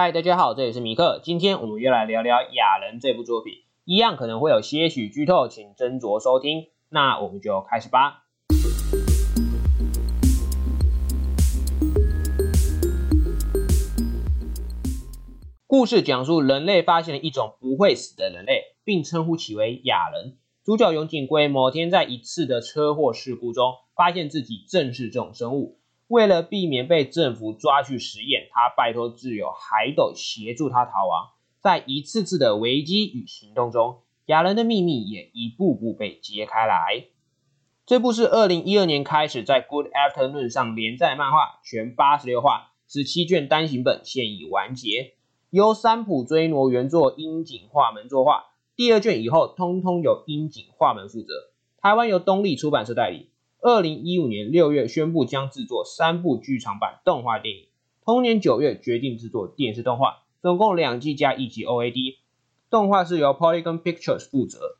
嗨，大家好，这里是米克。今天我们又来聊聊《雅人》这部作品，一样可能会有些许剧透，请斟酌收听。那我们就开始吧。故事讲述人类发现了一种不会死的人类，并称呼其为雅人。主角永井圭某天在一次的车祸事故中，发现自己正是这种生物。为了避免被政府抓去实验，他拜托挚友海斗协助他逃亡。在一次次的危机与行动中，雅人的秘密也一步步被揭开来。这部是二零一二年开始在 Good Afternoon 上连载漫画，全八十六话，十七卷单行本现已完结，由三浦追挪原作樱井画门作画。第二卷以后，通通由樱井画门负责。台湾由东立出版社代理。二零一五年六月宣布将制作三部剧场版动画电影，同年九月决定制作电视动画，总共两季加一集 OAD。动画是由 Polygon Pictures 负责。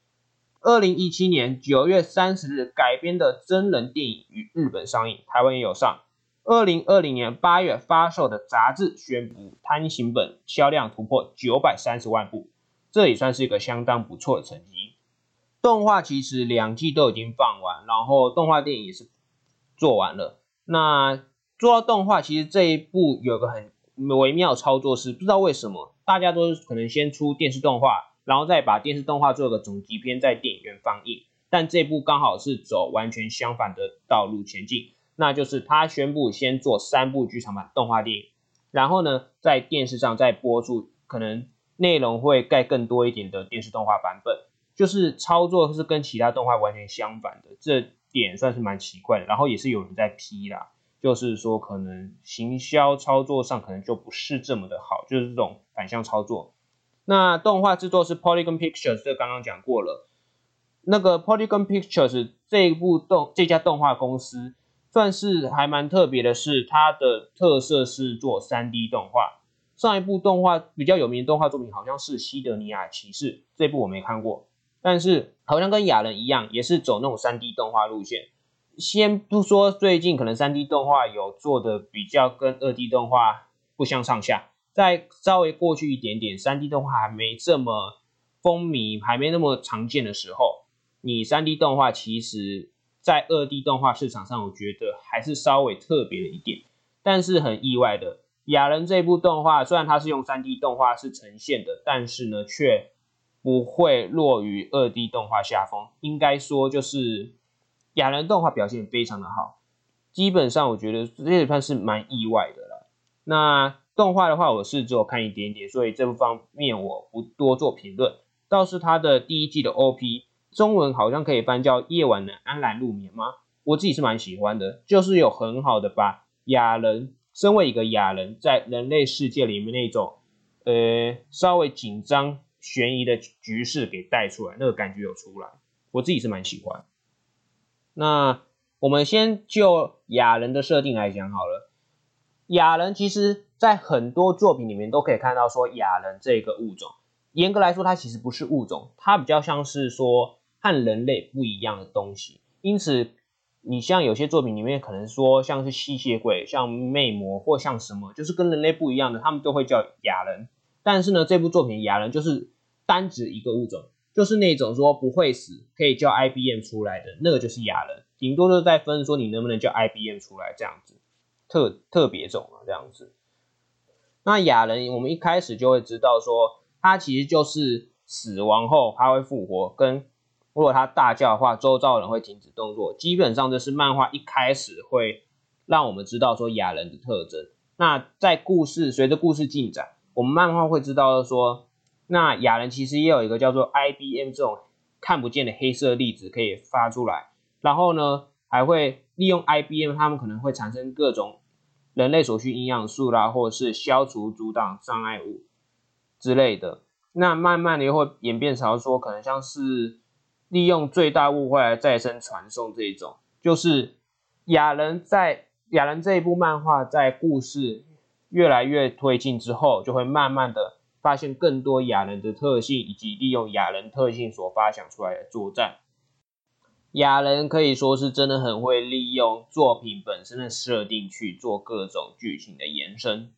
二零一七年九月三十日改编的真人电影于日本上映，台湾也有上。二零二零年八月发售的杂志宣布单行本销量突破九百三十万部，这也算是一个相当不错的成绩。动画其实两季都已经放完，然后动画电影也是做完了。那做到动画，其实这一部有个很微妙操作是，不知道为什么大家都可能先出电视动画，然后再把电视动画做个总集片在电影院放映。但这部刚好是走完全相反的道路前进，那就是他宣布先做三部剧场版动画电影，然后呢在电视上再播出可能内容会盖更多一点的电视动画版本。就是操作是跟其他动画完全相反的，这点算是蛮奇怪的。然后也是有人在批啦，就是说可能行销操作上可能就不是这么的好，就是这种反向操作。那动画制作是 Polygon Pictures，这刚刚讲过了。那个 Polygon Pictures 这一部动这家动画公司算是还蛮特别的，是它的特色是做 3D 动画。上一部动画比较有名的动画作品好像是《西德尼亚骑士》，这部我没看过。但是好像跟雅人一样，也是走那种三 D 动画路线。先不说最近可能三 D 动画有做的比较跟二 D 动画不相上下，在稍微过去一点点，三 D 动画还没这么风靡，还没那么常见的时候，你三 D 动画其实，在二 D 动画市场上，我觉得还是稍微特别的一点。但是很意外的，雅人这部动画虽然它是用三 D 动画是呈现的，但是呢却。不会落于二 D 动画下风，应该说就是雅人动画表现非常的好，基本上我觉得这也算是蛮意外的了。那动画的话，我是只有看一点点，所以这部方面我不多做评论。倒是它的第一季的 OP 中文好像可以翻叫《夜晚能安然入眠》吗？我自己是蛮喜欢的，就是有很好的把亚人身为一个亚人，在人类世界里面那种呃稍微紧张。悬疑的局势给带出来，那个感觉有出来，我自己是蛮喜欢。那我们先就雅人的设定来讲好了。雅人其实在很多作品里面都可以看到，说雅人这个物种，严格来说它其实不是物种，它比较像是说和人类不一样的东西。因此，你像有些作品里面可能说像是吸血鬼、像魅魔或像什么，就是跟人类不一样的，他们都会叫雅人。但是呢，这部作品雅人就是单指一个物种，就是那种说不会死，可以叫 IBM 出来的那个就是雅人，顶多就是在分说你能不能叫 IBM 出来这样子，特特别种啊这样子。那雅人我们一开始就会知道说，他其实就是死亡后他会复活，跟如果他大叫的话，周遭人会停止动作，基本上这是漫画一开始会让我们知道说雅人的特征。那在故事随着故事进展。我们漫画会知道说，那雅人其实也有一个叫做 IBM 这种看不见的黑色粒子可以发出来，然后呢，还会利用 IBM，他们可能会产生各种人类所需营养素啦，或者是消除阻挡障碍物之类的。那慢慢的又会演变成说，可能像是利用最大物会来再生传送这一种，就是雅人在雅人这一部漫画在故事。越来越推进之后，就会慢慢的发现更多雅人的特性，以及利用雅人特性所发想出来的作战。雅人可以说是真的很会利用作品本身的设定去做各种剧情的延伸。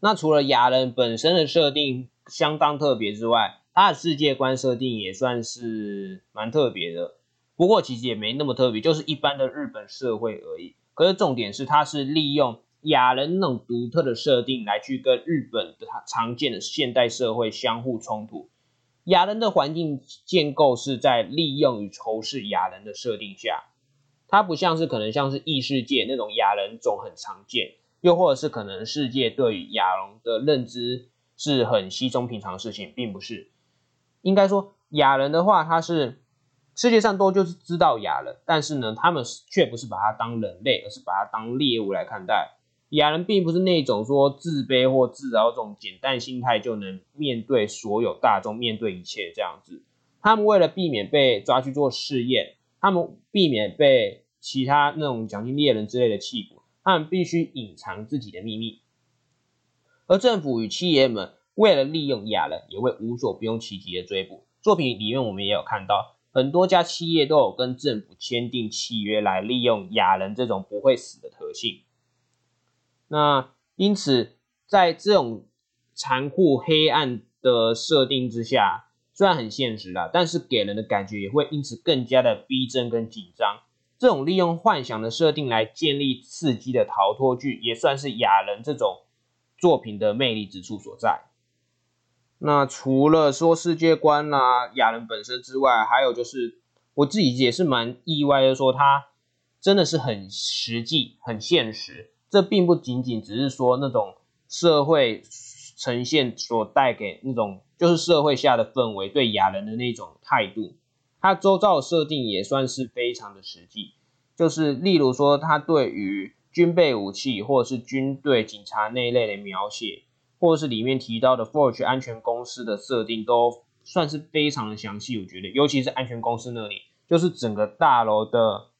那除了亚人本身的设定相当特别之外，他的世界观设定也算是蛮特别的。不过其实也没那么特别，就是一般的日本社会而已。可是重点是，它是利用亚人那种独特的设定来去跟日本的常见的现代社会相互冲突。亚人的环境建构是在利用与仇视亚人的设定下，它不像是可能像是异世界那种亚人种很常见，又或者是可能世界对于亚龙的认知是很稀松平常的事情，并不是。应该说亚人的话，他是。世界上都就是知道亚人，但是呢，他们却不是把它当人类，而是把它当猎物来看待。亚人并不是那种说自卑或自傲这种简单心态就能面对所有大众，面对一切这样子。他们为了避免被抓去做试验，他们避免被其他那种奖金猎人之类的欺捕，他们必须隐藏自己的秘密。而政府与企业们为了利用亚人，也会无所不用其极的追捕。作品里面我们也有看到。很多家企业都有跟政府签订契约来利用亚人这种不会死的特性。那因此，在这种残酷黑暗的设定之下，虽然很现实啦，但是给人的感觉也会因此更加的逼真跟紧张。这种利用幻想的设定来建立刺激的逃脱剧，也算是亚人这种作品的魅力之处所在。那除了说世界观啦、亚人本身之外，还有就是我自己也是蛮意外的，说它真的是很实际、很现实。这并不仅仅只是说那种社会呈现所带给那种就是社会下的氛围对亚人的那种态度，它周遭的设定也算是非常的实际。就是例如说，它对于军备武器或者是军队、警察那一类的描写。或者是里面提到的 Forge 安全公司的设定都算是非常的详细，我觉得，尤其是安全公司那里，就是整个大楼的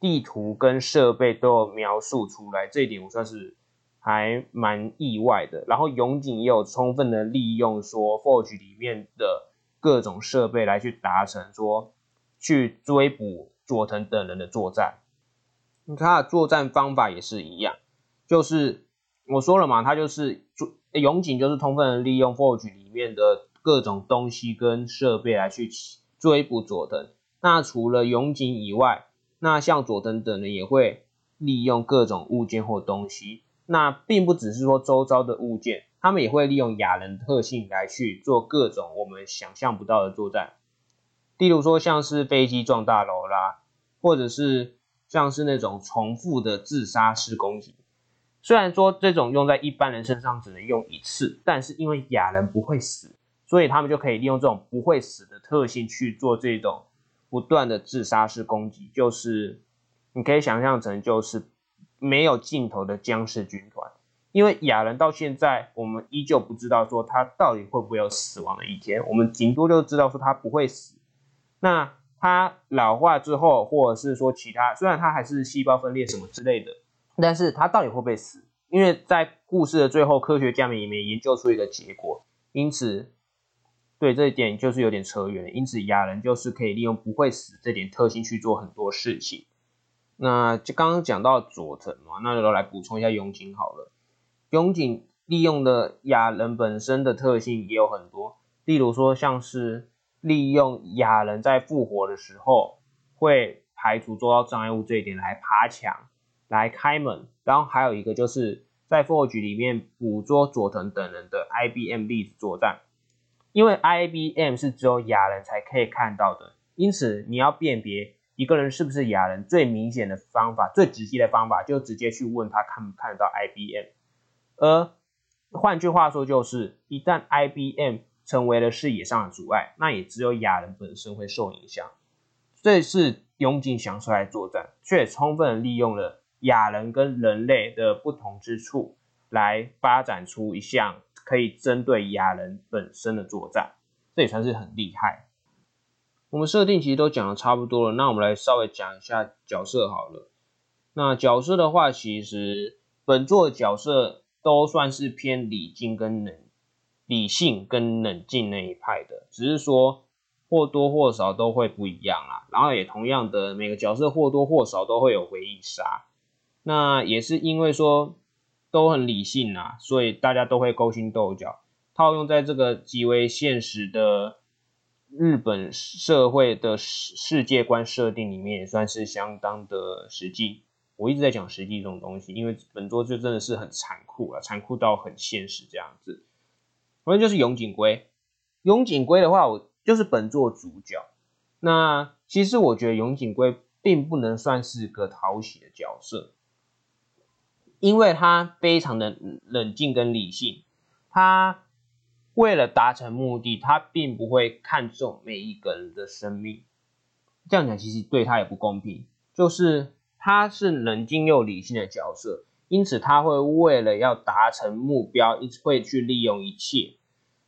地图跟设备都有描述出来，这一点我算是还蛮意外的。然后永井也有充分的利用说 Forge 里面的各种设备来去达成说去追捕佐藤等人的作战，他的作战方法也是一样，就是。我说了嘛，他就是永井，就是充分的利用 Forge 里面的各种东西跟设备来去追捕佐藤。那除了永井以外，那像佐藤等人也会利用各种物件或东西。那并不只是说周遭的物件，他们也会利用亚人特性来去做各种我们想象不到的作战。例如说像是飞机撞大楼啦，或者是像是那种重复的自杀式攻击。虽然说这种用在一般人身上只能用一次，但是因为亚人不会死，所以他们就可以利用这种不会死的特性去做这种不断的自杀式攻击。就是你可以想象成就是没有尽头的僵尸军团。因为亚人到现在我们依旧不知道说他到底会不会有死亡的一天，我们顶多就知道说他不会死。那他老化之后，或者是说其他，虽然他还是细胞分裂什么之类的。但是他到底会不会死？因为在故事的最后，科学家们也没研究出一个结果，因此对这一点就是有点扯远。因此亚人就是可以利用不会死这点特性去做很多事情。那就刚刚讲到佐藤嘛，那就来补充一下永井好了。永井利用的亚人本身的特性也有很多，例如说像是利用亚人在复活的时候会排除周遭障碍物这一点来爬墙。来开门，然后还有一个就是在 Forge 里面捕捉佐藤等人的 IBM 粒子作战，因为 IBM 是只有亚人才可以看到的，因此你要辨别一个人是不是亚人，最明显的方法、最直接的方法，就直接去问他看不看得到 IBM。而换句话说，就是一旦 IBM 成为了视野上的阻碍，那也只有亚人本身会受影响。这是永井想出来作战，却充分利用了。亚人跟人类的不同之处，来发展出一项可以针对亚人本身的作战，这也算是很厉害。我们设定其实都讲的差不多了，那我们来稍微讲一下角色好了。那角色的话，其实本作的角色都算是偏理性跟冷理性跟冷静那一派的，只是说或多或少都会不一样啦。然后也同样的，每个角色或多或少都会有回忆杀。那也是因为说，都很理性啊，所以大家都会勾心斗角。套用在这个极为现实的日本社会的世世界观设定里面，也算是相当的实际。我一直在讲实际这种东西，因为本作就真的是很残酷啊，残酷到很现实这样子。反正就是永井圭，永井圭的话，我就是本作主角。那其实我觉得永井圭并不能算是个讨喜的角色，因为他非常的冷静跟理性，他。为了达成目的，他并不会看重每一个人的生命。这样讲其实对他也不公平。就是他是冷静又理性的角色，因此他会为了要达成目标，一直会去利用一切。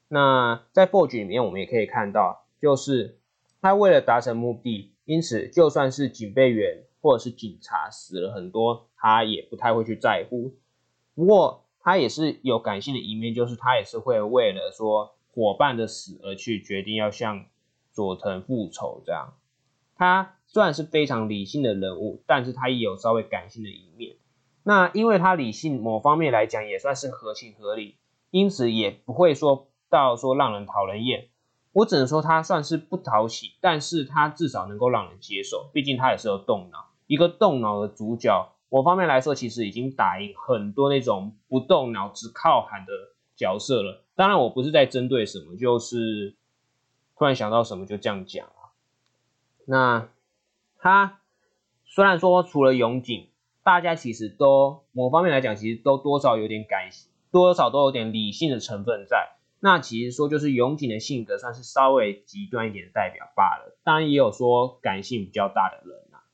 那在 Forge 里面，我们也可以看到，就是他为了达成目的，因此就算是警备员或者是警察死了很多，他也不太会去在乎。不过，他也是有感性的一面，就是他也是会为了说伙伴的死而去决定要向佐藤复仇这样。他虽然是非常理性的人物，但是他也有稍微感性的一面。那因为他理性某方面来讲也算是合情合理，因此也不会说到说让人讨人厌。我只能说他算是不讨喜，但是他至少能够让人接受，毕竟他也是有动脑，一个动脑的主角。我方面来说，其实已经打赢很多那种不动脑只靠喊的角色了。当然，我不是在针对什么，就是突然想到什么就这样讲啊。那他虽然说除了永井，大家其实都某方面来讲，其实都多少有点感，多少都有点理性的成分在。那其实说就是永井的性格算是稍微极端一点的代表罢了。当然也有说感性比较大的人啊。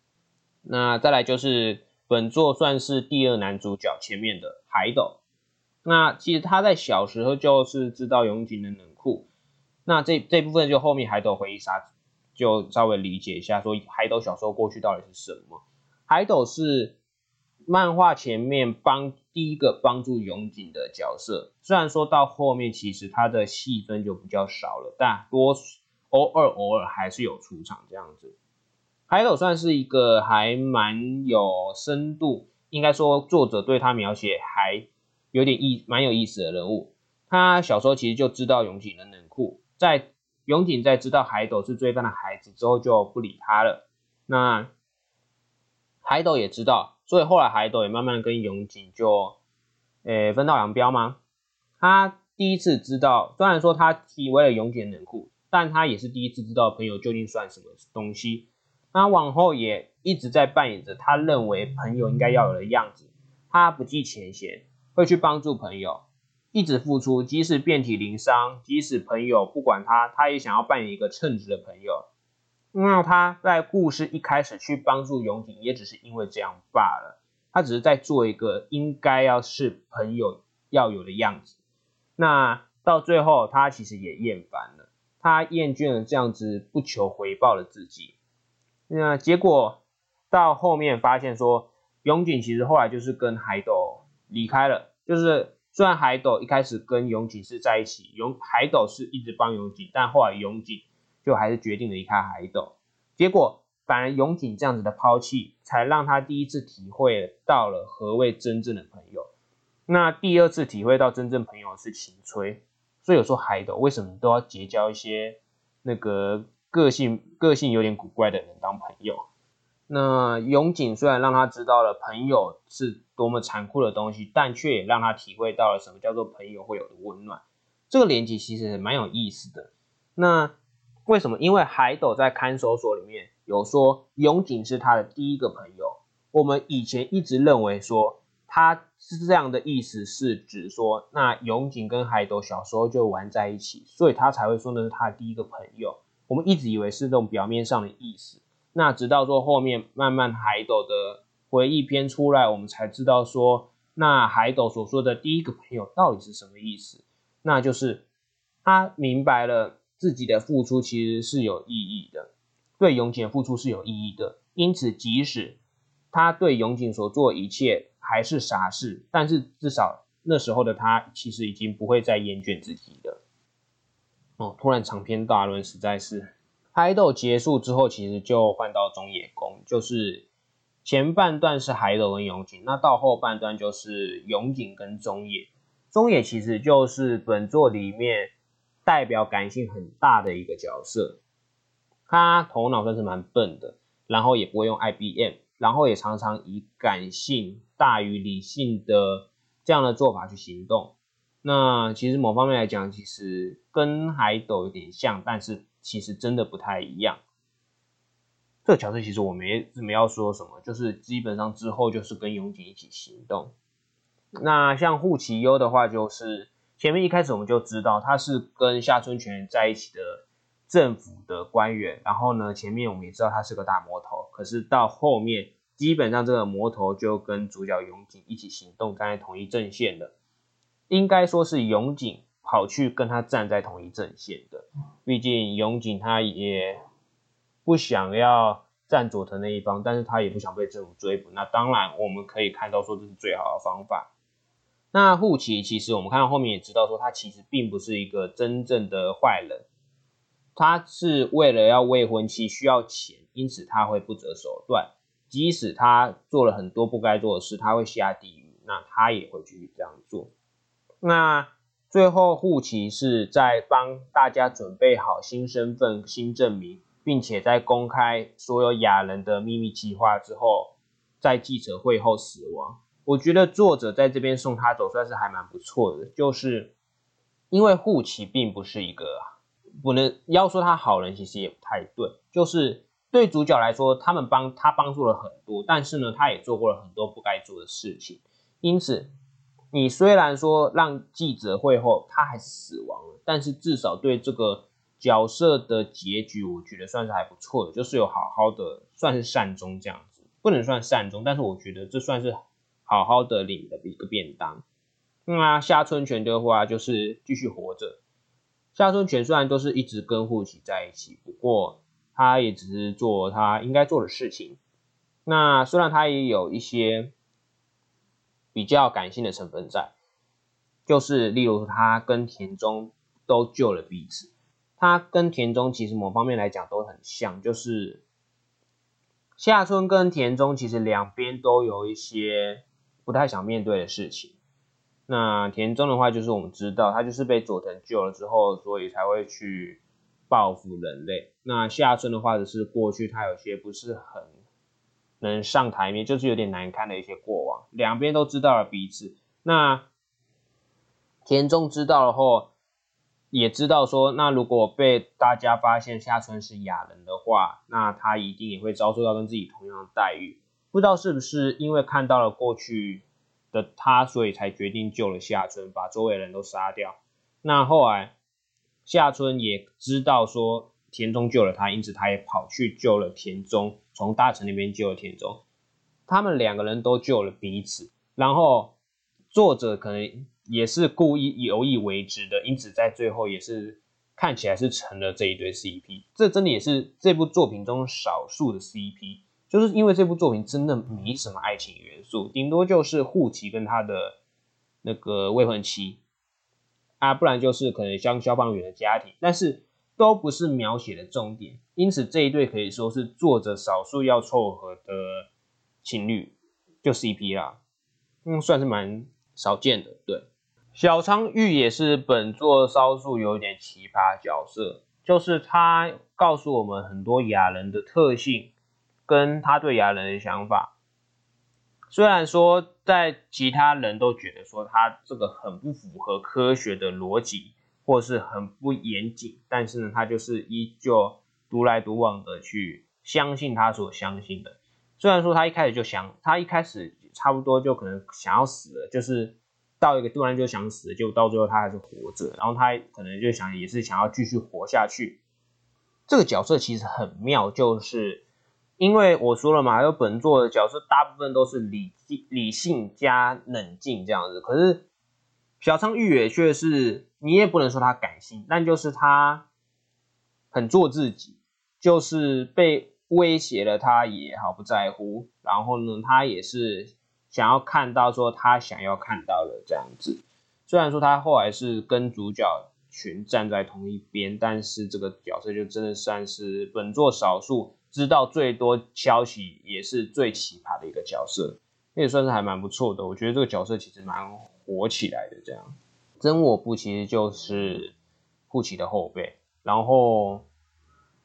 那再来就是。本作算是第二男主角前面的海斗，那其实他在小时候就是知道永井的冷酷，那这这部分就后面海斗回忆杀就稍微理解一下，说海斗小时候过去到底是什么。海斗是漫画前面帮第一个帮助永井的角色，虽然说到后面其实他的戏份就比较少了，但多偶尔偶尔还是有出场这样子。海斗算是一个还蛮有深度，应该说作者对他描写还有点意蛮有意思的人物。他小时候其实就知道永井的冷酷，在永井在知道海斗是罪犯的孩子之后就不理他了。那海斗也知道，所以后来海斗也慢慢跟永井就诶分道扬镳吗？他第一次知道，虽然说他以为了永井冷酷，但他也是第一次知道朋友究竟算什么东西。他往后也一直在扮演着他认为朋友应该要有的样子，他不计前嫌，会去帮助朋友，一直付出，即使遍体鳞伤，即使朋友不管他，他也想要扮演一个称职的朋友。那他在故事一开始去帮助永井，也只是因为这样罢了，他只是在做一个应该要是朋友要有的样子。那到最后，他其实也厌烦了，他厌倦了这样子不求回报的自己。那结果到后面发现说，永井其实后来就是跟海斗离开了。就是虽然海斗一开始跟永井是在一起，永海斗是一直帮永井，但后来永井就还是决定离开海斗。结果反而永井这样子的抛弃，才让他第一次体会到了何谓真正的朋友。那第二次体会到真正朋友是情吹。所以有时候海斗为什么都要结交一些那个？个性个性有点古怪的人当朋友，那永井虽然让他知道了朋友是多么残酷的东西，但却也让他体会到了什么叫做朋友会有的温暖。这个连接其实蛮有意思的。那为什么？因为海斗在看守所里面有说永井是他的第一个朋友。我们以前一直认为说他是这样的意思，是指说那永井跟海斗小时候就玩在一起，所以他才会说那是他的第一个朋友。我们一直以为是这种表面上的意思，那直到说后面慢慢海斗的回忆篇出来，我们才知道说，那海斗所说的第一个朋友到底是什么意思？那就是他明白了自己的付出其实是有意义的，对永井付出是有意义的，因此即使他对永井所做一切还是傻事，但是至少那时候的他其实已经不会再厌倦自己了。哦，突然长篇大论，实在是。海斗结束之后，其实就换到中野宫，就是前半段是海斗跟永井，那到后半段就是永井跟中野。中野其实就是本作里面代表感性很大的一个角色，他头脑算是蛮笨的，然后也不会用 IBM，然后也常常以感性大于理性的这样的做法去行动。那其实某方面来讲，其实跟海斗有点像，但是其实真的不太一样。这个角色其实我没没要说什么，就是基本上之后就是跟永井一起行动。那像户崎优的话，就是前面一开始我们就知道他是跟夏春泉在一起的政府的官员，然后呢，前面我们也知道他是个大魔头，可是到后面基本上这个魔头就跟主角永井一起行动，站在同一阵线的，应该说是永井跑去跟他站在同一阵线的，毕竟永井他也。不想要站佐藤那一方，但是他也不想被政府追捕。那当然，我们可以看到说这是最好的方法。那户崎其实我们看到后面也知道说，他其实并不是一个真正的坏人，他是为了要未婚妻需要钱，因此他会不择手段。即使他做了很多不该做的事，他会下地狱，那他也会继续这样做。那最后护旗是在帮大家准备好新身份、新证明。并且在公开所有雅人的秘密计划之后，在记者会后死亡。我觉得作者在这边送他走算是还蛮不错的，就是因为护旗并不是一个不能要说他好人，其实也不太对。就是对主角来说，他们帮他帮助了很多，但是呢，他也做过了很多不该做的事情。因此，你虽然说让记者会后他还是死亡了，但是至少对这个。角色的结局，我觉得算是还不错的，就是有好好的，算是善终这样子，不能算善终，但是我觉得这算是好好的领的一个便当。那夏春泉的话，就是继续活着。夏春泉虽然都是一直跟护旗在一起，不过他也只是做他应该做的事情。那虽然他也有一些比较感性的成分在，就是例如他跟田中都救了彼此。他跟田中其实某方面来讲都很像，就是夏春跟田中其实两边都有一些不太想面对的事情。那田中的话，就是我们知道他就是被佐藤救了之后，所以才会去报复人类。那夏春的话，只是过去他有些不是很能上台面，就是有点难堪的一些过往。两边都知道了彼此。那田中知道了后。也知道说，那如果被大家发现夏春是哑人的话，那他一定也会遭受到跟自己同样的待遇。不知道是不是因为看到了过去的他，所以才决定救了夏春，把周围人都杀掉。那后来夏春也知道说田中救了他，因此他也跑去救了田中，从大臣那边救了田中。他们两个人都救了彼此，然后作者可能。也是故意有意为之的，因此在最后也是看起来是成了这一对 CP。这真的也是这部作品中少数的 CP，就是因为这部作品真的没什么爱情元素，顶多就是护旗跟他的那个未婚妻啊，不然就是可能像消防员的家庭，但是都不是描写的重点。因此这一对可以说是作者少数要凑合的情侣，就 CP 啦，嗯，算是蛮少见的，对。小仓玉也是本作少数有点奇葩角色，就是他告诉我们很多雅人的特性，跟他对雅人的想法。虽然说在其他人都觉得说他这个很不符合科学的逻辑，或是很不严谨，但是呢，他就是依旧独来独往的去相信他所相信的。虽然说他一开始就想，他一开始差不多就可能想要死了，就是。到一个突然就想死，就到最后他还是活着，然后他可能就想也是想要继续活下去。这个角色其实很妙，就是因为我说了嘛，有本作的角色大部分都是理理性加冷静这样子，可是小仓玉也却是你也不能说他感性，但就是他很做自己，就是被威胁了他也毫不在乎，然后呢，他也是。想要看到说他想要看到的这样子，虽然说他后来是跟主角群站在同一边，但是这个角色就真的算是本作少数知道最多消息，也是最奇葩的一个角色，也算是还蛮不错的。我觉得这个角色其实蛮火起来的。这样，真我部其实就是护旗的后辈，然后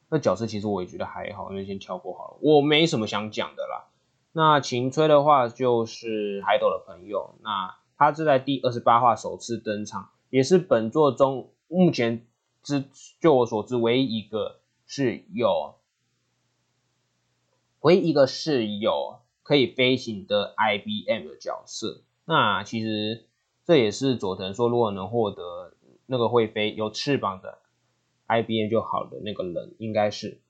那角色其实我也觉得还好，那先跳过好了，我没什么想讲的啦。那秦吹的话就是海斗的朋友，那他是在第二十八话首次登场，也是本作中目前之就我所知唯一一个是有。唯一一个是有可以飞行的 IBM 的角色，那其实这也是佐藤说，如果能获得那个会飞有翅膀的 IBM 就好的那个人，应该是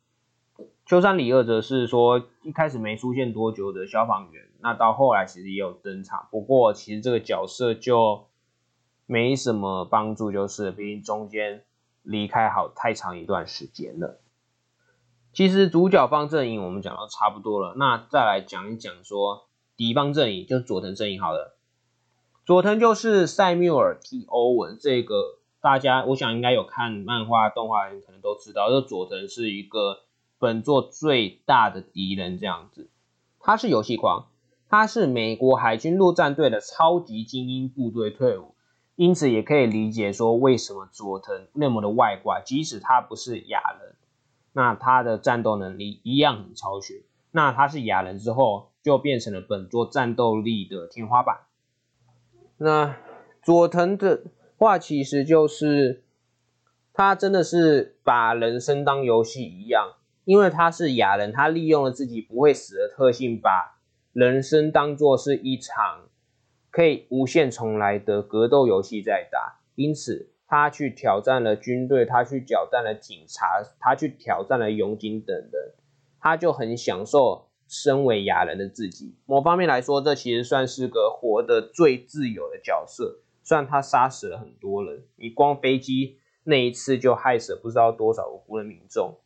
秋山里二则是说一开始没出现多久的消防员，那到后来其实也有登场，不过其实这个角色就没什么帮助，就是毕竟中间离开好太长一段时间了。其实主角方阵营我们讲到差不多了，那再来讲一讲说敌方阵营，就是佐藤阵营好了。佐藤就是塞缪尔 T 欧文，这个大家我想应该有看漫画动画人可能都知道，这佐藤是一个本作最大的敌人这样子。他是游戏狂，他是美国海军陆战队的超级精英部队退伍，因此也可以理解说为什么佐藤那么的外挂，即使他不是亚人。那他的战斗能力一样很超群。那他是亚人之后，就变成了本作战斗力的天花板。那佐藤的话，其实就是他真的是把人生当游戏一样，因为他是哑人，他利用了自己不会死的特性，把人生当做是一场可以无限重来的格斗游戏在打，因此。他去挑战了军队，他去挑战了警察，他去挑战了勇警等人，他就很享受身为亚人的自己。某方面来说，这其实算是个活得最自由的角色。虽然他杀死了很多人，你光飞机那一次就害死了不知道多少无辜的民众。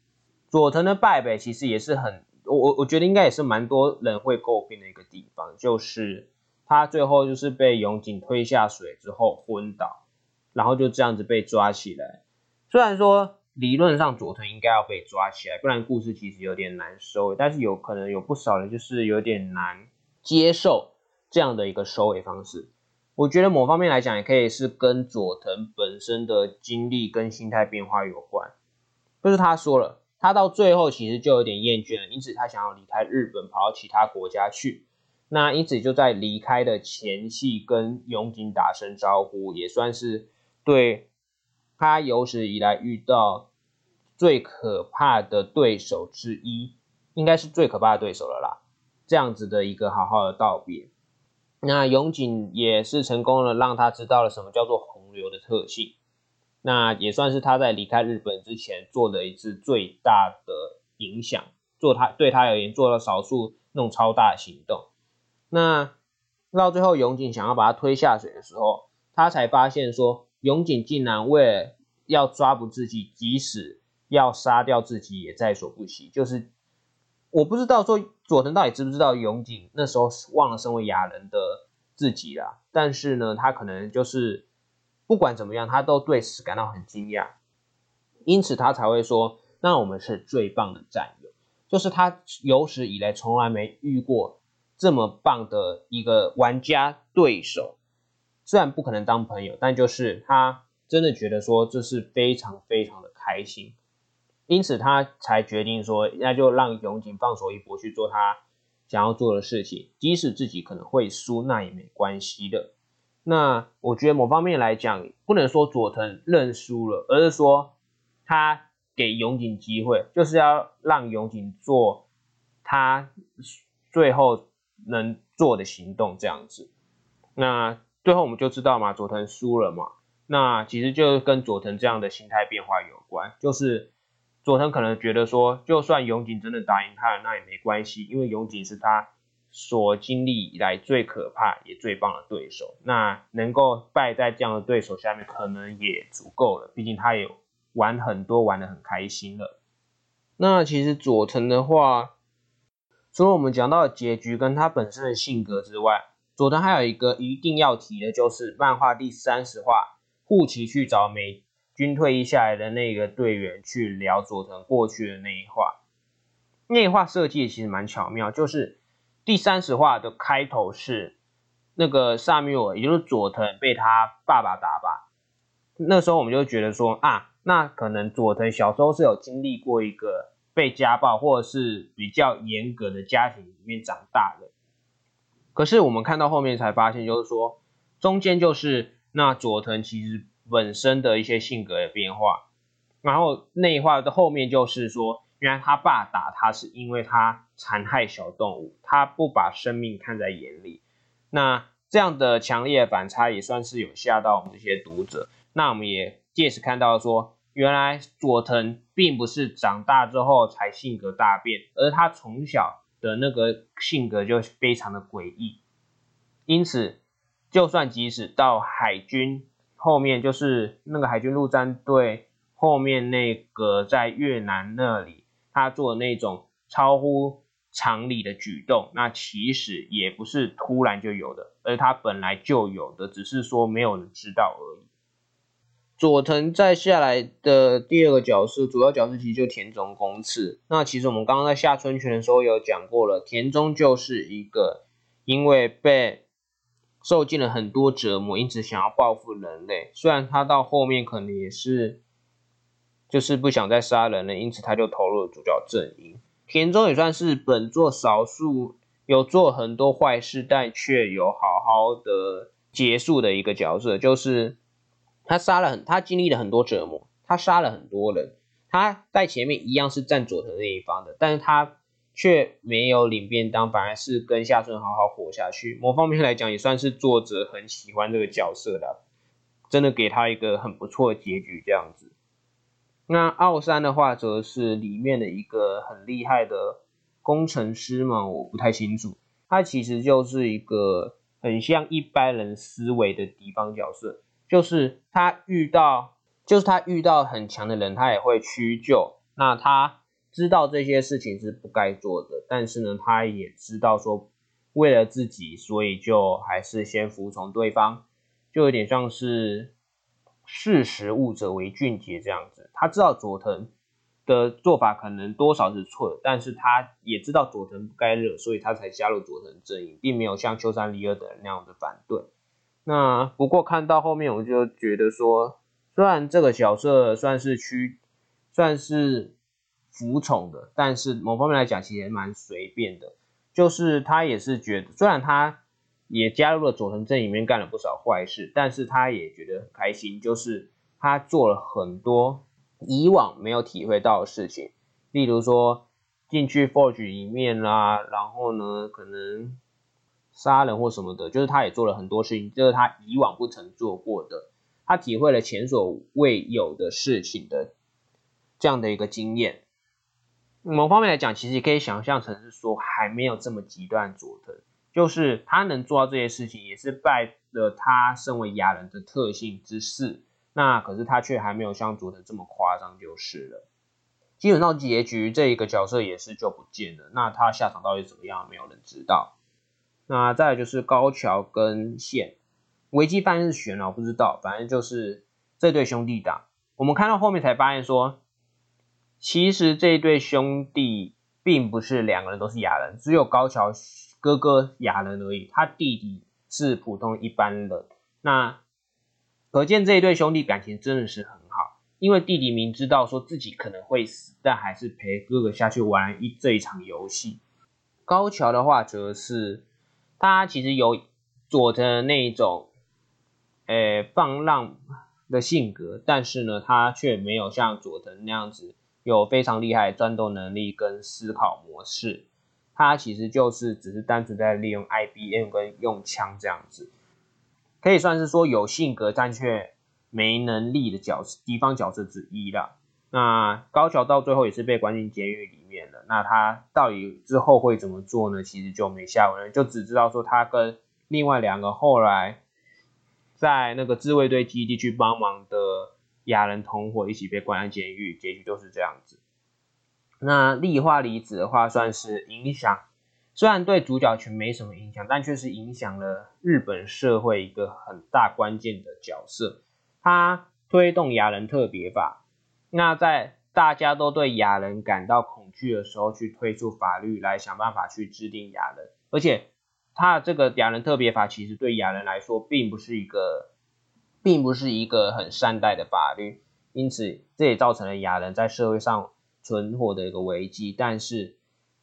佐藤的败北其实也是很，我我我觉得应该也是蛮多人会诟病的一个地方，就是他最后就是被永井推下水之后昏倒。然后就这样子被抓起来。虽然说理论上佐藤应该要被抓起来，不然故事其实有点难收。但是有可能有不少人就是有点难接受这样的一个收尾方式。我觉得某方面来讲，也可以是跟佐藤本身的经历跟心态变化有关。就是他说了，他到最后其实就有点厌倦了，因此他想要离开日本，跑到其他国家去。那因此就在离开的前夕跟永井打声招呼，也算是。对 他有史以来遇到最可怕的对手之一，应该是最可怕的对手了啦。这样子的一个好好的道别，那永井也是成功了让他知道了什么叫做洪流的特性。那也算是他在离开日本之前做的一次最大的影响，做他对他而言做了少数那种超大的行动。那到最后永井想要把他推下水的时候，他才发现说。永井竟然为了要抓捕自己，即使要杀掉自己也在所不惜。就是我不知道说佐藤到底知不知道永井那时候忘了身为哑人的自己啦。但是呢，他可能就是不管怎么样，他都对此感到很惊讶，因此他才会说：“那我们是最棒的战友。”就是他有史以来从来没遇过这么棒的一个玩家对手。虽然不可能当朋友，但就是他真的觉得说这是非常非常的开心，因此他才决定说，那就让永井放手一搏去做他想要做的事情，即使自己可能会输，那也没关系的。那我觉得某方面来讲，不能说佐藤认输了，而是说他给永井机会，就是要让永井做他最后能做的行动，这样子。那。最后我们就知道嘛，佐藤输了嘛，那其实就跟佐藤这样的心态变化有关。就是佐藤可能觉得说，就算永井真的打赢他了，那也没关系，因为永井是他所经历以来最可怕也最棒的对手。那能够败在这样的对手下面，可能也足够了。毕竟他也玩很多，玩的很开心了。那其实佐藤的话，除了我们讲到的结局跟他本身的性格之外，佐藤还有一个一定要提的，就是漫画第三十话，护旗去找美军退役下来的那个队员去聊佐藤过去的那一话。那一话设计其实蛮巧妙，就是第三十话的开头是那个萨缪尔，也就是佐藤被他爸爸打吧。那时候我们就觉得说啊，那可能佐藤小时候是有经历过一个被家暴或者是比较严格的家庭里面长大的。可是我们看到后面才发现，就是说中间就是那佐藤其实本身的一些性格的变化，然后内化的后面就是说，原来他爸打他是因为他残害小动物，他不把生命看在眼里。那这样的强烈反差也算是有吓到我们这些读者。那我们也借此看到说，原来佐藤并不是长大之后才性格大变，而他从小的那个性格就非常的诡异。因此，就算即使到海军后面，就是那个海军陆战队后面那个在越南那里，他做的那种超乎常理的举动，那其实也不是突然就有的，而他本来就有的，只是说没有人知道而已。佐藤再下来的第二个角色，主要角色其实就田中公次。那其实我们刚刚在下春泉的时候有讲过了，田中就是一个因为被受尽了很多折磨，因此想要报复人类。虽然他到后面可能也是就是不想再杀人了，因此他就投入了主角阵营。田中也算是本作少数有做很多坏事，但却有好好的结束的一个角色，就是。他杀了很，他经历了很多折磨，他杀了很多人。他在前面一样是站佐藤那一方的，但是他却没有领便当，反而是跟夏春好好活下去。某方面来讲，也算是作者很喜欢这个角色的，真的给他一个很不错的结局这样子。那奥山的话，则是里面的一个很厉害的工程师嘛，我不太清楚。他其实就是一个很像一般人思维的敌方角色。就是他遇到，就是他遇到很强的人，他也会屈就。那他知道这些事情是不该做的，但是呢，他也知道说，为了自己，所以就还是先服从对方，就有点像是识时务者为俊杰这样子。他知道佐藤的做法可能多少是错的，但是他也知道佐藤不该惹，所以他才加入佐藤阵营，并没有像秋山离二等人那样的反对。那不过看到后面，我就觉得说，虽然这个角色算是屈，算是服从的，但是某方面来讲，其实也蛮随便的。就是他也是觉得，虽然他也加入了佐藤镇里面干了不少坏事，但是他也觉得很开心，就是他做了很多以往没有体会到的事情，例如说进去 Forge 里面啦，然后呢，可能。杀人或什么的，就是他也做了很多事情，就是他以往不曾做过的，他体会了前所未有的事情的这样的一个经验。某方面来讲，其实也可以想象成是说还没有这么极端佐藤，就是他能做到这些事情，也是拜了他身为亚人的特性之事。那可是他却还没有像佐藤这么夸张，就是了。基本上结局这一个角色也是就不见了，那他下场到底怎么样，没有人知道。那再就是高桥跟线，危机犯日悬了，我不知道，反正就是这对兄弟档。我们看到后面才发现说，其实这一对兄弟并不是两个人都是哑人，只有高桥哥哥哑人而已，他弟弟是普通一般人。那可见这一对兄弟感情真的是很好，因为弟弟明知道说自己可能会死，但还是陪哥哥下去玩一这一场游戏。高桥的话则是。他其实有佐藤那一种，诶放浪的性格，但是呢，他却没有像佐藤那样子有非常厉害的战斗能力跟思考模式。他其实就是只是单纯在利用 IBM 跟用枪这样子，可以算是说有性格但却没能力的角色，敌方角色之一了。那高桥到最后也是被关进监狱里面了。那他到底之后会怎么做呢？其实就没下文了，就只知道说他跟另外两个后来在那个自卫队基地去帮忙的亚人同伙一起被关在监狱，结局就是这样子。那氯化离子的话，算是影响，虽然对主角群没什么影响，但却是影响了日本社会一个很大关键的角色。他推动亚人特别法。那在大家都对亚人感到恐惧的时候，去推出法律来想办法去制定亚人，而且他这个亚人特别法其实对亚人来说并不是一个，并不是一个很善待的法律，因此这也造成了亚人在社会上存活的一个危机。但是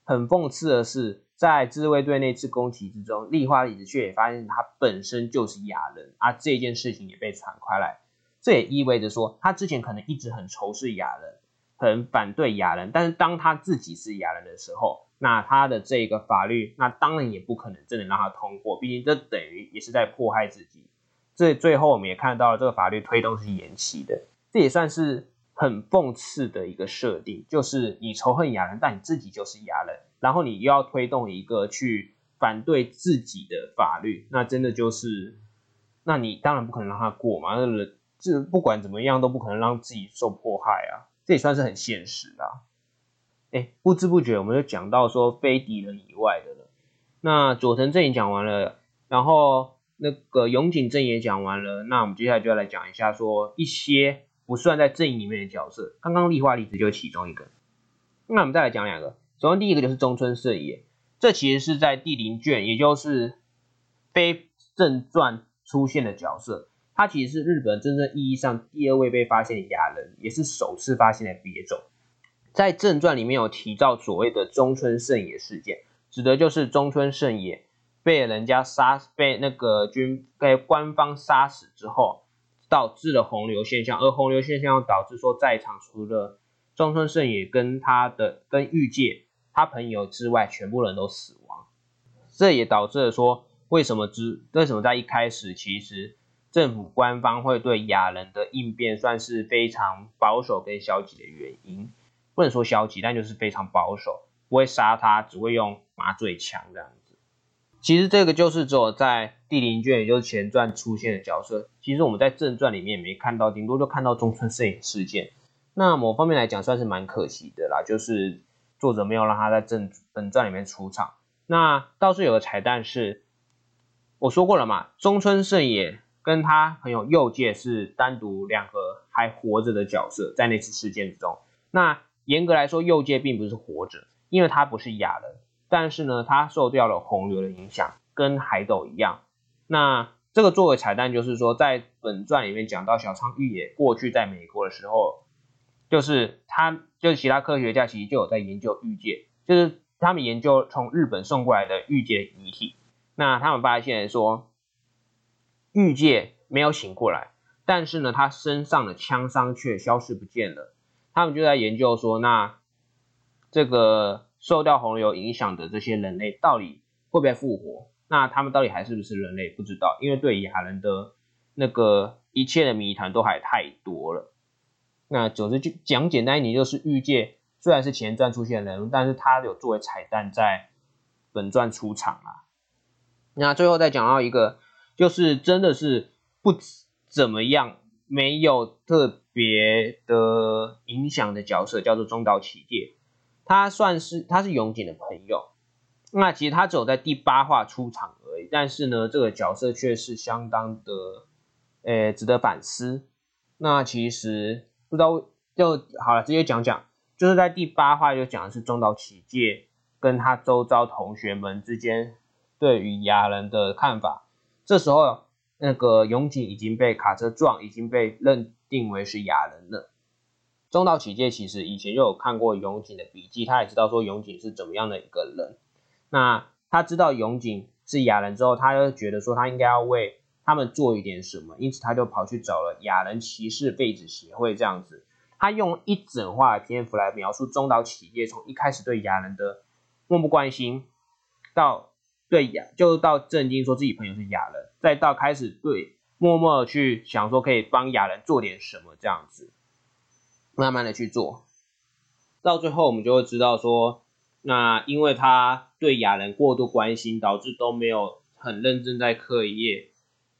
很讽刺的是。在自卫队那次攻击之中，立花里子却也发现他本身就是亚人啊，这件事情也被传开来。这也意味着说，他之前可能一直很仇视亚人，很反对亚人，但是当他自己是亚人的时候，那他的这个法律，那当然也不可能真的让他通过，毕竟这等于也是在迫害自己。这最后我们也看到了，这个法律推动是延期的，这也算是很讽刺的一个设定，就是你仇恨亚人，但你自己就是亚人。然后你又要推动一个去反对自己的法律，那真的就是，那你当然不可能让他过嘛。那人这不管怎么样都不可能让自己受迫害啊，这也算是很现实啦。哎，不知不觉我们就讲到说非敌人以外的了。那佐藤阵营讲完了，然后那个永井正也讲完了，那我们接下来就要来讲一下说一些不算在阵营里面的角色。刚刚立花离子就是其中一个，那我们再来讲两个。首先，第一个就是中村胜也，这其实是在第零卷，也就是非正传出现的角色。他其实是日本真正意义上第二位被发现的亚人，也是首次发现的别种。在正传里面有提到所谓的中村胜也事件，指的就是中村胜也被人家杀，被那个军被官方杀死之后，导致了洪流现象，而洪流现象导致说在场除了中村胜也跟他的跟玉界。他朋友之外，全部人都死亡，这也导致了说，为什么之为什么在一开始，其实政府官方会对亚人的应变算是非常保守跟消极的原因，不能说消极，但就是非常保守，不会杀他，只会用麻醉枪这样。其实这个就是只有在第零卷，也就是前传出现的角色，其实我们在正传里面没看到，顶多就看到中村摄影事件。那某方面来讲，算是蛮可惜的啦，就是。作者没有让他在正本传里面出场。那倒是有个彩蛋是，我说过了嘛，中村胜也跟他朋友右介是单独两个还活着的角色，在那次事件之中。那严格来说，右介并不是活着，因为他不是哑人，但是呢，他受掉了洪流的影响，跟海斗一样。那这个作为彩蛋，就是说在本传里面讲到小仓玉也过去在美国的时候。就是他，就是其他科学家其实就有在研究玉界，就是他们研究从日本送过来的玉界遗体。那他们发现说，玉界没有醒过来，但是呢，他身上的枪伤却消失不见了。他们就在研究说，那这个受到洪流影响的这些人类到底会不会复活？那他们到底还是不是人类？不知道，因为对于亚人的那个一切的谜团都还太多了。那总之就讲简单一点，就是御界虽然是前传出现的人物，但是他有作为彩蛋在本传出场啊。那最后再讲到一个，就是真的是不怎么样，没有特别的影响的角色，叫做中岛启介。他算是他是永井的朋友，那其实他只有在第八话出场而已，但是呢，这个角色却是相当的，呃，值得反思。那其实。不知道就好了，直接讲讲，就是在第八话就讲的是中岛启介跟他周遭同学们之间对于亚人的看法。这时候，那个永井已经被卡车撞，已经被认定为是亚人了。中岛启介其实以前就有看过永井的笔记，他也知道说永井是怎么样的一个人。那他知道永井是雅人之后，他就觉得说他应该要为。他们做一点什么，因此他就跑去找了雅人骑士废止协会这样子。他用一整话的篇幅来描述中岛企业从一开始对雅人的漠不关心，到对雅就到震惊说自己朋友是雅人，再到开始对默默去想说可以帮雅人做点什么这样子，慢慢的去做，到最后我们就会知道说，那因为他对亚人过度关心，导致都没有很认真在课业。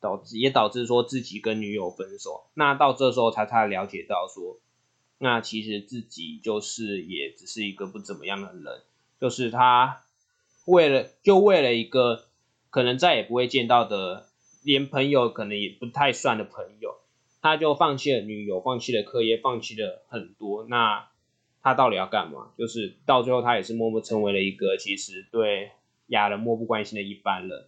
导致也导致说自己跟女友分手，那到这时候才才了解到说，那其实自己就是也只是一个不怎么样的人，就是他为了就为了一个可能再也不会见到的，连朋友可能也不太算的朋友，他就放弃了女友，放弃了课业，放弃了很多，那他到底要干嘛？就是到最后他也是默默成为了一个其实对雅人漠不关心的一般人。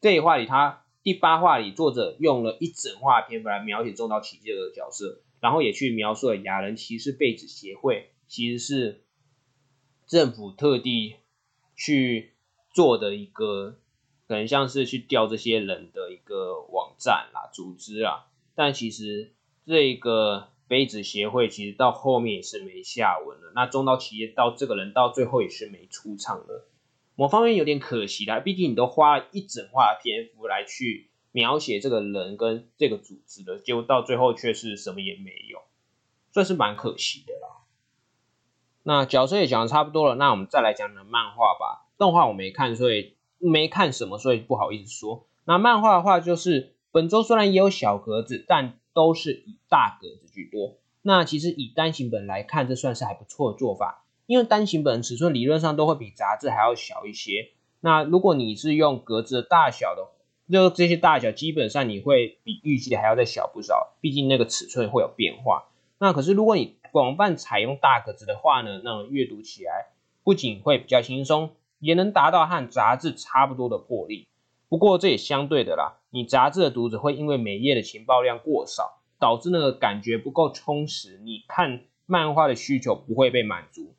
这一话里，他第八话里作者用了一整话篇幅来描写中岛启介的角色，然后也去描述了雅人骑士被子协会其实是政府特地去做的一个，可能像是去调这些人的一个网站啦、组织啊，但其实这个。杯子协会其实到后面也是没下文了。那中岛企业到这个人到最后也是没出场了，某方面有点可惜啦。毕竟你都花了一整话篇幅来去描写这个人跟这个组织的，结果到最后却是什么也没有，算是蛮可惜的啦。那角色也讲的差不多了，那我们再来讲讲漫画吧。动画我没看，所以没看什么，所以不好意思说。那漫画的话，就是本周虽然也有小格子，但都是以大格子居多。那其实以单行本来看，这算是还不错的做法，因为单行本尺寸理论上都会比杂志还要小一些。那如果你是用格子的大小的，就这些大小基本上你会比预计的还要再小不少，毕竟那个尺寸会有变化。那可是如果你广泛采用大格子的话呢，那阅读起来不仅会比较轻松，也能达到和杂志差不多的魄力。不过这也相对的啦。你杂志的读者会因为每页的情报量过少，导致那个感觉不够充实，你看漫画的需求不会被满足。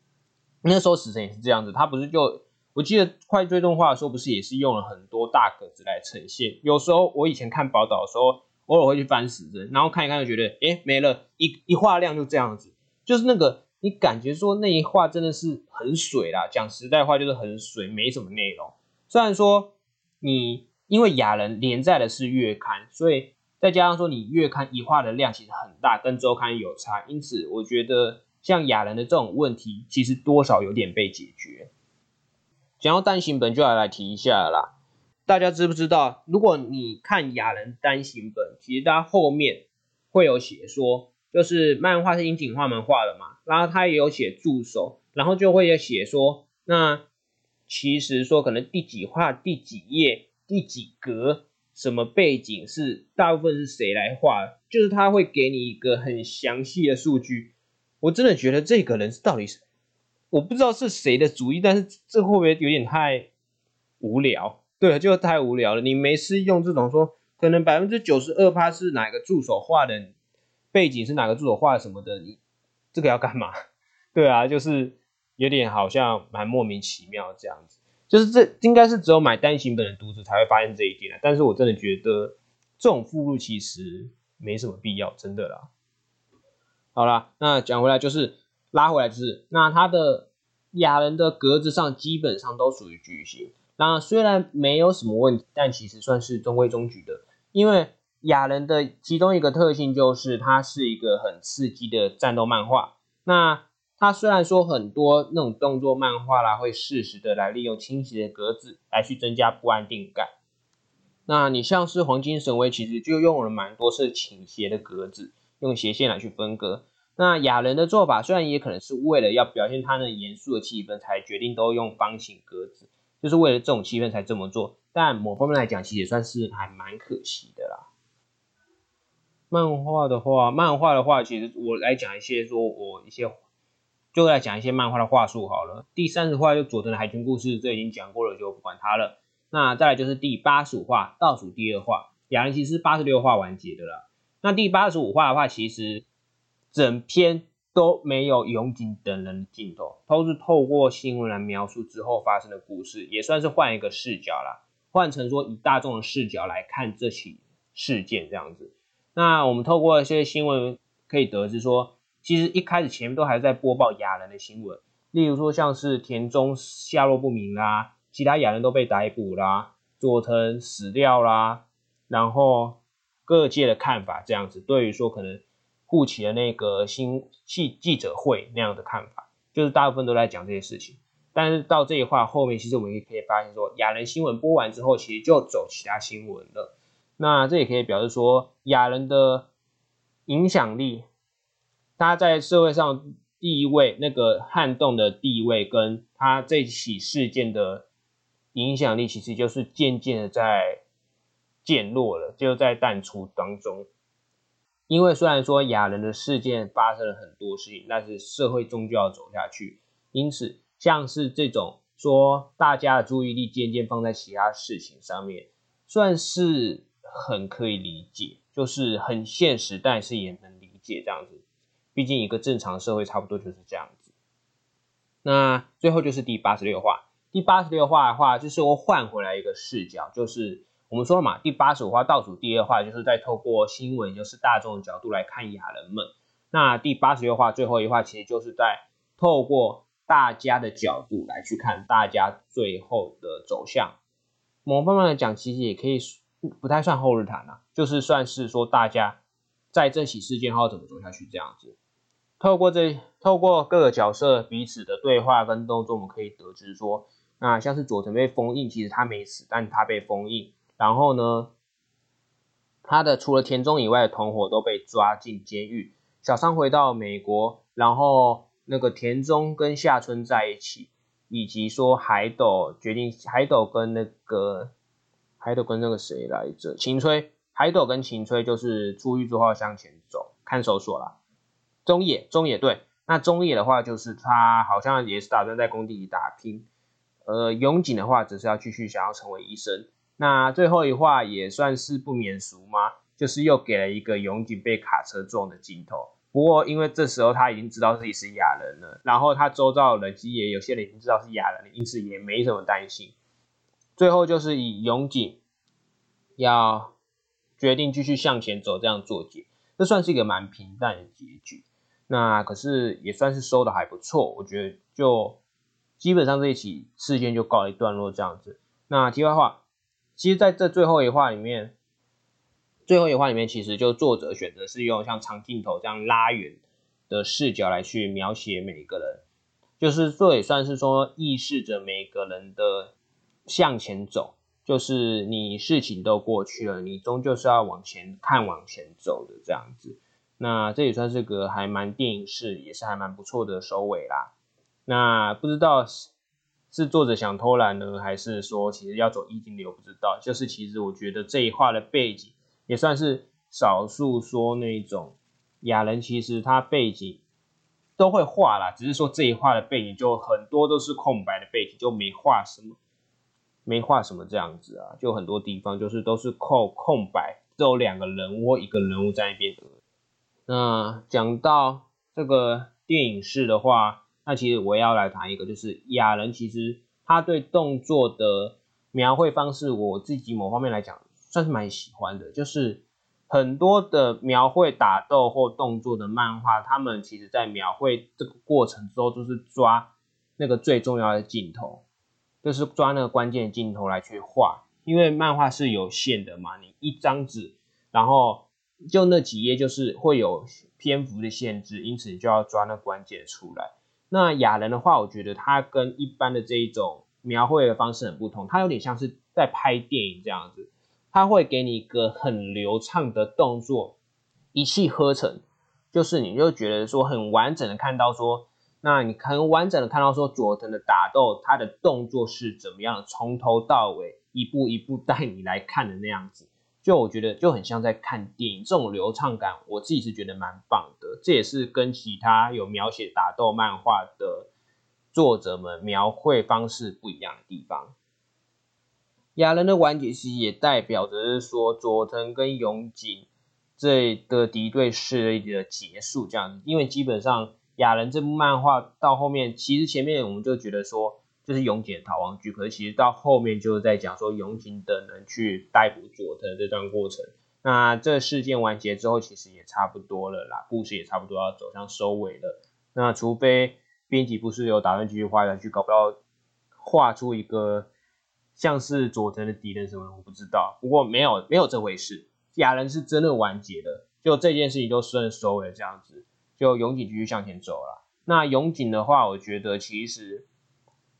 那时候死神也是这样子，他不是就我记得快追动画的时候，不是也是用了很多大格子来呈现。有时候我以前看宝岛的时候，偶尔会去翻死神，然后看一看就觉得，哎，没了一一画量就这样子，就是那个你感觉说那一画真的是很水啦，讲实在话就是很水，没什么内容。虽然说你。因为雅人连载的是月刊，所以再加上说你月刊一画的量其实很大，跟周刊有差，因此我觉得像雅人的这种问题，其实多少有点被解决。讲到单行本，就要来提一下啦。大家知不知道，如果你看雅人单行本，其实它后面会有写说，就是漫画是樱井画门画的嘛，然后他也有写助手，然后就会有写说，那其实说可能第几画第几页。第几格什么背景是大部分是谁来画？就是他会给你一个很详细的数据。我真的觉得这个人是到底是我不知道是谁的主意，但是这会不会有点太无聊？对，就太无聊了。你没事用这种说，可能百分之九十二趴是哪个助手画的背景是哪个助手画什么的，你这个要干嘛？对啊，就是有点好像蛮莫名其妙这样子。就是这应该是只有买单行本的读者才会发现这一点但是我真的觉得这种附录其实没什么必要，真的啦。好啦，那讲回来就是拉回来就是，那它的雅人的格子上基本上都属于矩形，那虽然没有什么问题，但其实算是中规中矩的，因为雅人的其中一个特性就是它是一个很刺激的战斗漫画，那。它虽然说很多那种动作漫画啦，会适时的来利用倾斜的格子来去增加不安定感。那你像是黄金神威，其实就用了蛮多是倾斜的格子，用斜线来去分割。那雅人的做法虽然也可能是为了要表现他那严肃的气氛，才决定都用方形格子，就是为了这种气氛才这么做。但某方面来讲，其实也算是还蛮可惜的啦。漫画的话，漫画的话，其实我来讲一些说我一些。就来讲一些漫画的话术好了。第三十话就佐藤的海军故事，这已经讲过了，就不管它了。那再来就是第八十五话，倒数第二话，雅人其实八十六话完结的了。那第八十五话的话，其实整篇都没有永井等人的镜头，都是透过新闻来描述之后发生的故事，也算是换一个视角啦，换成说以大众的视角来看这起事件这样子。那我们透过一些新闻可以得知说。其实一开始前面都还在播报雅人的新闻，例如说像是田中下落不明啦，其他雅人都被逮捕啦，佐藤死掉啦，然后各界的看法这样子，对于说可能护起的那个新记记者会那样的看法，就是大部分都在讲这些事情。但是到这一话后面，其实我们也可以发现说，雅人新闻播完之后，其实就走其他新闻了。那这也可以表示说，雅人的影响力。他在社会上地位，那个撼动的地位，跟他这起事件的影响力，其实就是渐渐的在减弱了，就在淡出当中。因为虽然说雅人的事件发生了很多事情，但是社会终究要走下去，因此像是这种说大家的注意力渐渐放在其他事情上面，算是很可以理解，就是很现实，但是也能理解这样子。毕竟一个正常社会差不多就是这样子。那最后就是第八十六话，第八十六话的话，就是我换回来一个视角，就是。我们说了嘛，第八十五话倒数第二话就是在透过新闻，就是大众的角度来看亚人们。那第八十六话最后一话，其实就是在透过大家的角度来去看大家最后的走向。某方面来讲，其实也可以不太算后日谈啊，就是算是说大家在这起事件后怎么走下去这样子。透过这透过各个角色彼此的对话跟动作，我们可以得知说，那像是佐藤被封印，其实他没死，但他被封印。然后呢，他的除了田中以外的同伙都被抓进监狱。小三回到美国，然后那个田中跟夏村在一起，以及说海斗决定海斗跟那个海斗跟那个谁来着？晴吹海斗跟晴吹就是出狱之后向前走，看守所啦。中野中野对，那中野的话就是他好像也是打算在工地里打拼。呃，永井的话只是要继续想要成为医生。那最后一话也算是不免俗吗？就是又给了一个永井被卡车撞的镜头。不过因为这时候他已经知道自己是哑人了，然后他周遭的人其实也有些人已经知道是哑人了，因此也没什么担心。最后就是以永井要决定继续向前走这样作结，这算是一个蛮平淡的结局。那可是也算是收的还不错，我觉得就基本上这一起事件就告一段落这样子。那题外话。其实，在这最后一话里面，最后一话里面，其实就作者选择是用像长镜头这样拉远的视角来去描写每一个人，就是这也算是说意示着每个人的向前走，就是你事情都过去了，你终究是要往前看、往前走的这样子。那这也算是个还蛮电影式，也是还蛮不错的收尾啦。那不知道。是作者想偷懒呢，还是说其实要走意境流？不知道。就是其实我觉得这一画的背景也算是少数说那种雅人，其实他背景都会画啦，只是说这一画的背景就很多都是空白的背景，就没画什么，没画什么这样子啊，就很多地方就是都是空空白，只有两个人物一个人物在那边。那讲到这个电影式的话。那其实我要来谈一个，就是雅人其实他对动作的描绘方式，我自己某方面来讲算是蛮喜欢的。就是很多的描绘打斗或动作的漫画，他们其实在描绘这个过程之后，都是抓那个最重要的镜头，就是抓那个关键镜头来去画。因为漫画是有限的嘛，你一张纸，然后就那几页，就是会有篇幅的限制，因此你就要抓那关键出来。那雅人的话，我觉得他跟一般的这一种描绘的方式很不同，他有点像是在拍电影这样子，他会给你一个很流畅的动作，一气呵成，就是你就觉得说很完整的看到说，那你很完整的看到说佐藤的打斗，他的动作是怎么样，从头到尾一步一步带你来看的那样子。就我觉得就很像在看电影，这种流畅感，我自己是觉得蛮棒的。这也是跟其他有描写打斗漫画的作者们描绘方式不一样的地方。雅人的完结其实也代表着是说佐藤跟永井这的敌对势力的结束，这样子。因为基本上雅人这部漫画到后面，其实前面我们就觉得说。就是永井的逃亡剧，可是其实到后面就是在讲说永井等人去逮捕佐藤这段过程。那这事件完结之后，其实也差不多了啦，故事也差不多要走向收尾了。那除非编辑不是有打算继续画下去，搞不到画出一个像是佐藤的敌人什么，我不知道。不过没有没有这回事，亚人是真的完结了，就这件事情就顺收尾这样子，就永井继续向前走了。那永井的话，我觉得其实。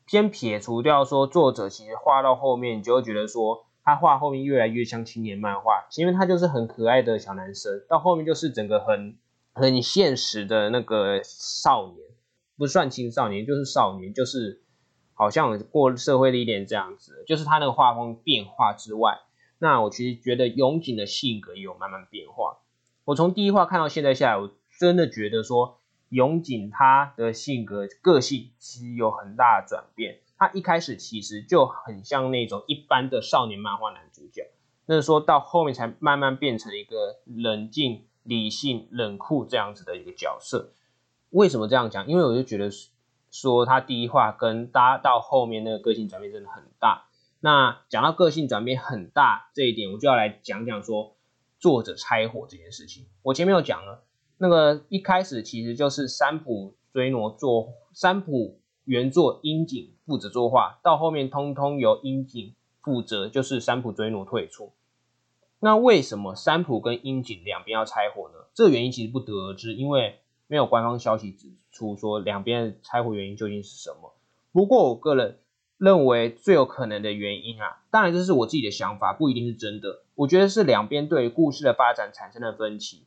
先撇除掉说作者其实画到后面，你就会觉得说他画后面越来越像青年漫画，因为他就是很可爱的小男生，到后面就是整个很很现实的那个少年，不算青少年就是少年，就是好像过社会历练这样子。就是他那个画风变化之外，那我其实觉得永井的性格也有慢慢变化。我从第一话看到现在下来，我真的觉得说永井他的性格个性其实有很大的转变。他一开始其实就很像那种一般的少年漫画男主角，那说到后面才慢慢变成一个冷静、理性、冷酷这样子的一个角色。为什么这样讲？因为我就觉得说他第一话跟搭到后面那个个性转变真的很大。那讲到个性转变很大这一点，我就要来讲讲说作者拆火这件事情。我前面有讲了，那个一开始其实就是三浦追挪做三浦原作樱井负责作画，到后面通通由樱井负责，就是三浦追挪退出。那为什么三浦跟樱井两边要拆伙呢？这个原因其实不得而知，因为没有官方消息指出说两边拆伙原因究竟是什么。不过我个人。认为最有可能的原因啊，当然这是我自己的想法，不一定是真的。我觉得是两边对于故事的发展产生了分歧。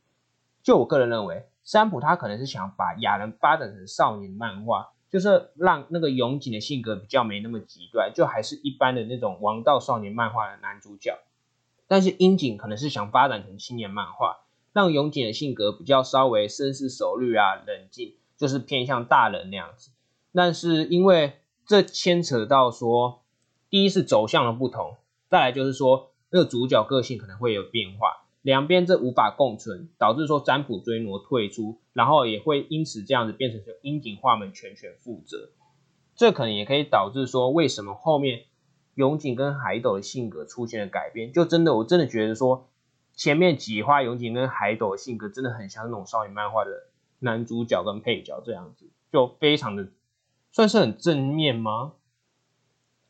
就我个人认为，山浦他可能是想把雅人发展成少年漫画，就是让那个永井的性格比较没那么极端，就还是一般的那种王道少年漫画的男主角。但是樱井可能是想发展成青年漫画，让永井的性格比较稍微深思熟虑啊，冷静，就是偏向大人那样子。但是因为这牵扯到说，第一是走向的不同，再来就是说那个主角个性可能会有变化，两边这无法共存，导致说占卜追挪退出，然后也会因此这样子变成说樱井画门全权负责，这可能也可以导致说为什么后面永井跟海斗的性格出现了改变，就真的我真的觉得说前面几话永井跟海斗的性格真的很像那种少女漫画的男主角跟配角这样子，就非常的。算是很正面吗？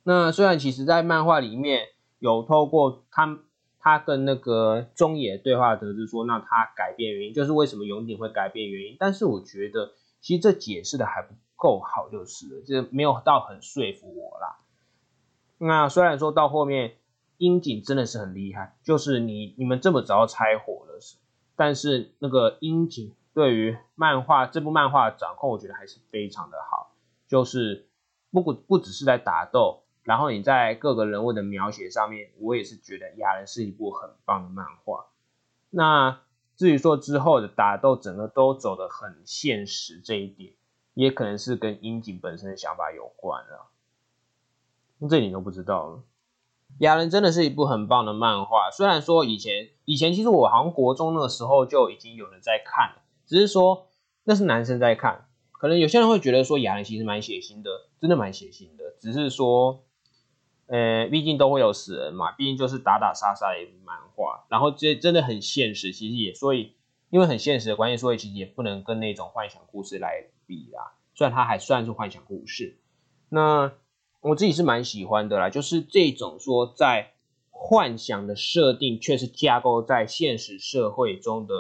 那虽然其实，在漫画里面有透过他他跟那个中野对话得知说，那他改变原因就是为什么永井会改变原因，但是我觉得其实这解释的还不够好，就是了，就没有到很说服我啦。那虽然说到后面樱井真的是很厉害，就是你你们这么早拆火了是，但是那个樱井对于漫画这部漫画掌控，我觉得还是非常的好。就是不不不只是在打斗，然后你在各个人物的描写上面，我也是觉得《雅人》是一部很棒的漫画。那至于说之后的打斗，整个都走得很现实，这一点也可能是跟樱井本身的想法有关了。这你都不知道了，《雅人》真的是一部很棒的漫画。虽然说以前以前其实我好像国中那个时候就已经有人在看了，只是说那是男生在看。可能有些人会觉得说《雅人》其实蛮血腥的，真的蛮血腥的。只是说，呃，毕竟都会有死人嘛，毕竟就是打打杀杀的漫画。然后这真的很现实，其实也所以因为很现实的关系，所以其实也不能跟那种幻想故事来比啦。虽然它还算是幻想故事，那我自己是蛮喜欢的啦。就是这种说在幻想的设定，却是架构在现实社会中的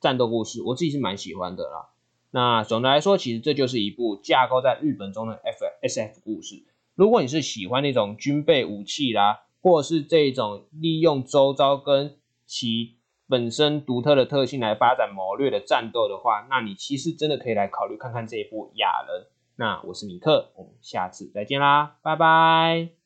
战斗故事，我自己是蛮喜欢的啦。那总的来说，其实这就是一部架构在日本中的 F S F 故事。如果你是喜欢那种军备武器啦，或者是这种利用周遭跟其本身独特的特性来发展谋略的战斗的话，那你其实真的可以来考虑看看这一部《雅人》。那我是米克，我们下次再见啦，拜拜。